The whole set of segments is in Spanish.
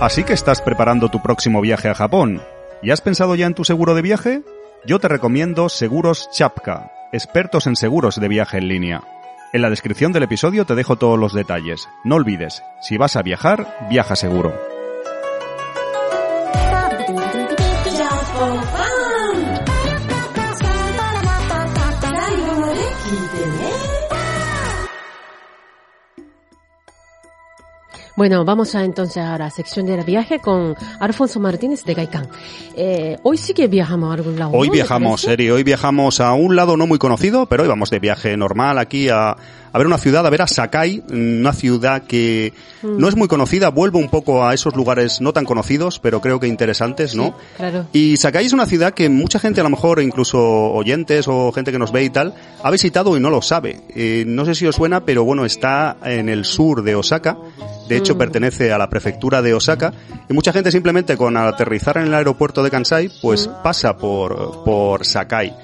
Así que estás preparando tu próximo viaje a Japón. ¿Y has pensado ya en tu seguro de viaje? Yo te recomiendo Seguros Chapka, expertos en seguros de viaje en línea. En la descripción del episodio te dejo todos los detalles. No olvides, si vas a viajar, viaja seguro. Bueno, vamos a entonces a la sección del viaje con Alfonso Martínez de Gaikán. Eh, hoy sí que viajamos a algún lado. Hoy ¿no? viajamos. Eri, hoy viajamos a un lado no muy conocido, pero hoy vamos de viaje normal aquí a, a ver una ciudad, a ver a Sakai, una ciudad que Mm. no es muy conocida, vuelve un poco a esos lugares no tan conocidos, pero creo que interesantes, ¿no? Sí, claro. Y Sakai es una ciudad que mucha gente, a lo mejor incluso oyentes o gente que nos ve y tal, ha visitado y no lo sabe. Eh, no sé si os suena, pero bueno, está en el sur de Osaka. De hecho, Mm. pertenece a la prefectura de Osaka. Y mucha gente simplemente con aterrizar en el aeropuerto de Kansai, pues pasa por, por Sakai.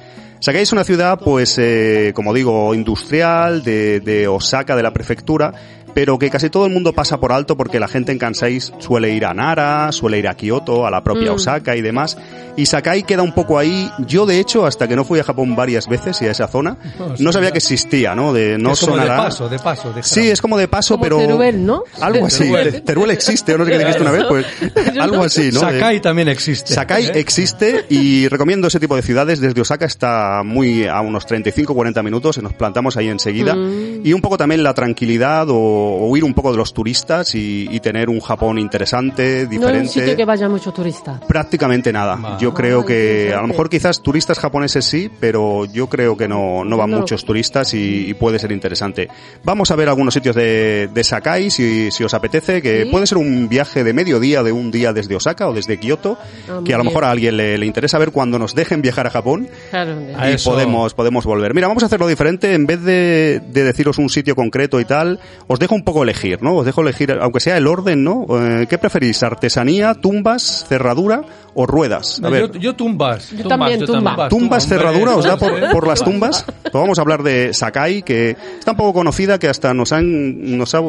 Sakai es una ciudad, pues, eh, como digo, industrial, de, de Osaka, de la prefectura, pero que casi todo el mundo pasa por alto porque la gente en Kansai suele ir a Nara, suele ir a Kioto, a la propia Mm. Osaka y demás. Y Sakai queda un poco ahí. Yo, de hecho, hasta que no fui a Japón varias veces y a esa zona, no sabía que existía, ¿no? De, no es como de sonará. paso, de paso. de Sí, es como de paso, Como pero... Teruel, ¿no? Algo así. Teruel. Teruel existe, o no sé qué dijiste una vez, pues algo así, ¿no? Sakai también existe. Sakai ¿eh? existe y recomiendo ese tipo de ciudades. Desde Osaka está muy a unos 35-40 minutos y nos plantamos ahí enseguida. Mm. Y un poco también la tranquilidad o, o huir un poco de los turistas y, y tener un Japón interesante, No es un sitio diferente. que vaya mucho turista. Prácticamente nada. Vale. Yo creo Ah, que a lo mejor quizás turistas japoneses sí, pero yo creo que no, no van No. muchos turistas y, y puede ser interesante. Vamos a ver algunos sitios de, de Sakai si, si os apetece, que Sí. puede ser un viaje de mediodía de un día desde Osaka o desde Kioto, Ah, que a lo bien. mejor a alguien le, le interesa ver cuando nos dejen viajar a Japón Claro. Y eso. podemos, podemos volver. Mira, vamos a hacerlo diferente. En vez de, de deciros un sitio concreto y tal, os dejo un poco elegir, ¿no? Os dejo elegir, aunque sea el orden, ¿no? Eh, ¿Qué preferís? ¿Artesanía, tumbas, cerradura o ruedas? A No, ver. yo, yo tumbas. Yo tumbas, también, yo tumba. Tumbas, hombre. cerradura, ¿os da por, por las tumbas? Pues vamos a hablar de Sakai, que está un poco conocida, que hasta nos han, nos ha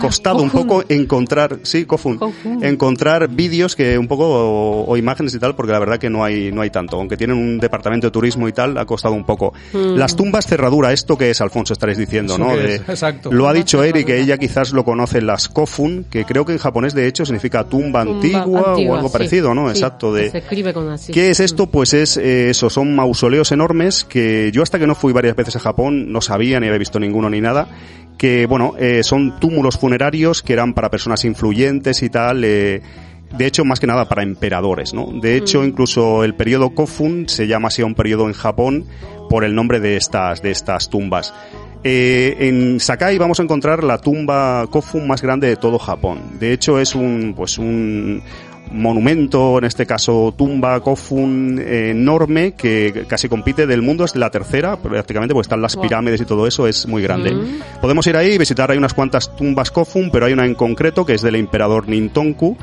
costado un poco encontrar, sí, Kofun, Kofun. encontrar vídeos que un poco, o, o imágenes y tal, porque la verdad que no hay, no hay tanto. Aunque tienen un departamento de turismo y tal, ha costado un poco. Mm. Las tumbas cerradura, esto que es, Alfonso, estaréis diciendo, Eso ¿no? De- exacto. Lo ha dicho Eri, que ella quizás lo conoce, las Kofun, que creo que en japonés de hecho significa tumba, Tumba antigua, o antigua, algo sí. parecido, ¿no? Sí, Exacto, de, Se escribe con así. ¿Qué es esto? Pues es eh, eso, son mausoleos enormes que yo hasta que no fui varias veces a Japón no sabía ni había visto ninguno ni nada. Que bueno, eh, son túmulos funerarios que eran para personas influyentes y tal. eh, de hecho, más que nada para emperadores, ¿no? De hecho, incluso el periodo Kofun se llama así a un periodo en Japón por el nombre de estas, de estas tumbas. Eh, en Sakai vamos a encontrar la tumba Kofun más grande de todo Japón. De hecho, es un, pues un monumento, en este caso tumba Kofun eh, enorme que casi compite del mundo, es la tercera prácticamente, porque están las Wow. pirámides y todo eso, es muy grande. Mm. Podemos ir ahí y visitar, hay unas cuantas tumbas Kofun, pero hay una en concreto que es del emperador Nintonku,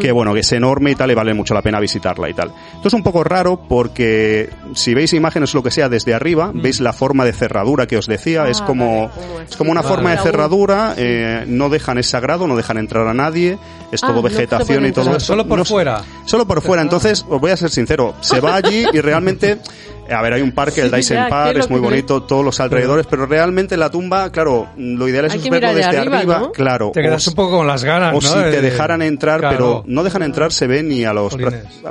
que bueno, que es enorme y tal, y vale mucho la pena visitarla y tal. Esto es un poco raro porque si veis imágenes o lo que sea desde arriba, veis la forma de cerradura que os decía, Ah, es como, vale, es como una así. forma de cerradura, eh, no dejan, es sagrado, no dejan entrar a nadie, es Ah, todo vegetación y todo eso. Solo por No fuera. Solo por fuera, entonces os voy a ser sincero, se va allí y realmente, a ver, hay un parque, el Sí, Dyson Park, es muy bonito, todos los alrededores, pero realmente la tumba, claro, lo ideal es verlo desde arriba, arriba, ¿no? claro. Te quedas o- un poco con las ganas, o ¿no? si te dejaran entrar, claro. pero no dejan entrar se ve ni a los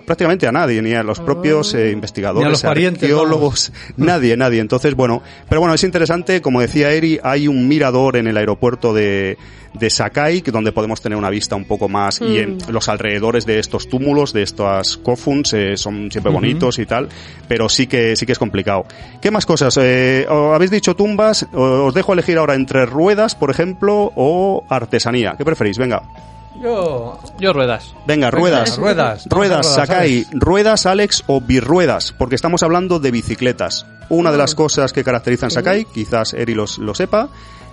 prácticamente a nadie, ni a los propios eh, investigadores, Ni a los parientes, arqueólogos, nadie, nadie. Entonces, bueno, pero bueno, es interesante, como decía Eri, hay un mirador en el aeropuerto de de Sakai, que donde podemos tener una vista un poco más y en los alrededores de estos túmulos, de estas kofuns, eh, son siempre bonitos y tal, pero sí que que sí que es complicado. ¿Qué más cosas? Eh, habéis dicho tumbas, os dejo elegir ahora entre ruedas, por ejemplo, o artesanía. ¿Qué preferís? Venga. Yo. Yo ruedas. Venga, ruedas. Ruedas. Ruedas, Sakai. Ruedas, Alex, o birruedas, porque estamos hablando de bicicletas. Una de las cosas que caracterizan Sakai, quizás Eri los- lo sepa,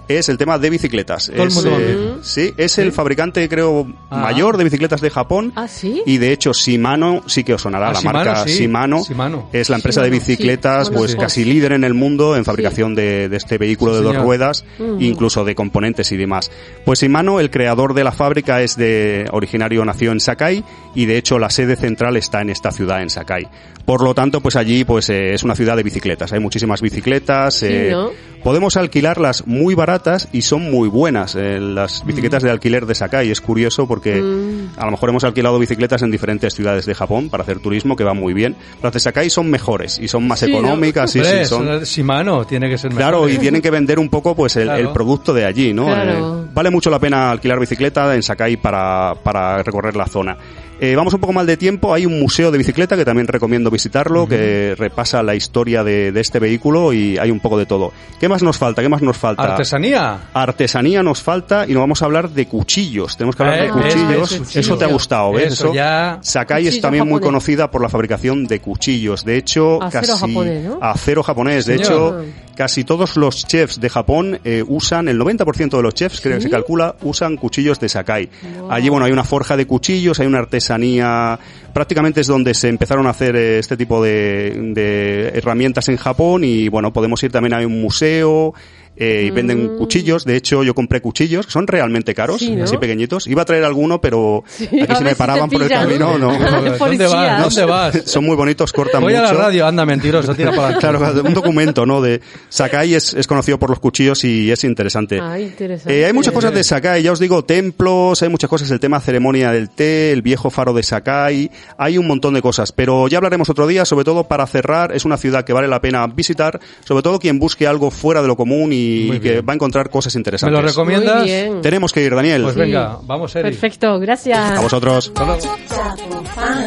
es el tema de bicicletas. Todo el Es, eh, sí, es el fabricante, creo, Ah. mayor de bicicletas de Japón. Ah, ¿sí? Y de hecho, Shimano sí que os sonará Ah, la Shimano, marca sí. Shimano. Shimano. Es la empresa de Shimano, bicicletas, pues casi líder en el mundo en fabricación de, de este vehículo Sí, de dos señor. ruedas, incluso de componentes y demás. Pues Shimano, el creador de la fábrica, es de originario nació en Sakai y de hecho la sede central está en esta ciudad, en Sakai. Por lo tanto, pues allí pues eh, es una ciudad de bicicletas. Hay muchísimas bicicletas. eh, ¿no? Podemos alquilarlas muy baratas y son muy buenas. eh, las bicicletas de alquiler de Sakai es curioso porque Mm. a lo mejor hemos alquilado bicicletas en diferentes ciudades de Japón para hacer turismo que van muy bien. Las de Sakai son mejores y son más Sí, ¿no? económicas. Sí, Hombre, sí, son, Shimano, tiene que ser mejor. Claro, y tienen que vender un poco pues el, Claro. el producto de allí, ¿no? Claro. Eh, vale mucho la pena alquilar bicicleta en Sakai para, para recorrer la zona. Eh, vamos un poco mal de tiempo, hay un museo de bicicleta que también recomiendo visitarlo, que repasa la historia de, de este vehículo y hay un poco de todo. ¿Qué más nos falta? ¿Qué más nos falta? Artesanía. Artesanía nos falta y nos vamos a hablar de cuchillos. Tenemos que hablar Eh, de cuchillos. ves, ves, Eso te ha gustado, ¿ves? Eso ya- Sakai es también muy conocida por la fabricación de cuchillos. De hecho, Acero casi japonés, ¿no? acero japonés. De Señor. hecho, casi todos los chefs de Japón eh, usan, el 90% de los chefs, creo que se calcula, usan cuchillos de Sakai. Allí, bueno, hay una forja de cuchillos, hay una artesanía, prácticamente es donde se empezaron a hacer eh, este tipo de, de herramientas en Japón y, bueno, podemos ir también a un museo. Eh, y venden cuchillos, de hecho yo compré cuchillos que son realmente caros, Mm. Sí, ¿no? así pequeñitos. Iba a traer alguno, pero Sí, aquí se me si paraban por el camino, no. ¿Dónde vas? ¿Dónde vas? Son muy bonitos, cortan Voy mucho. a la radio, anda, mentiroso, tira para adelante. Claro, claro, un documento, ¿no? De Sakai es, es conocido por los cuchillos y es interesante. Ah, interesante. Eh, hay muchas cosas de Sakai, ya os digo, templos, hay muchas cosas, el tema ceremonia del té, el viejo faro de Sakai, hay un montón de cosas, pero ya hablaremos otro día, sobre todo para cerrar, es una ciudad que vale la pena visitar, sobre todo quien busque algo fuera de lo común y, Y que va a encontrar cosas ¿Me interesantes. lo recomiendas? Muy bien. Tenemos que ir, Daniel. Pues venga, vamos, Eri. Perfecto, gracias. A vosotros. Hasta luego.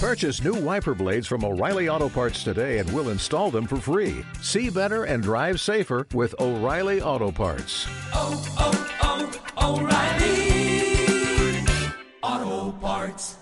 Purchase new wiper blades from O'Reilly Auto Parts today and we'll install them for free. See better and drive safer with O'Reilly Auto Parts. oh, oh, O'Reilly Auto Parts.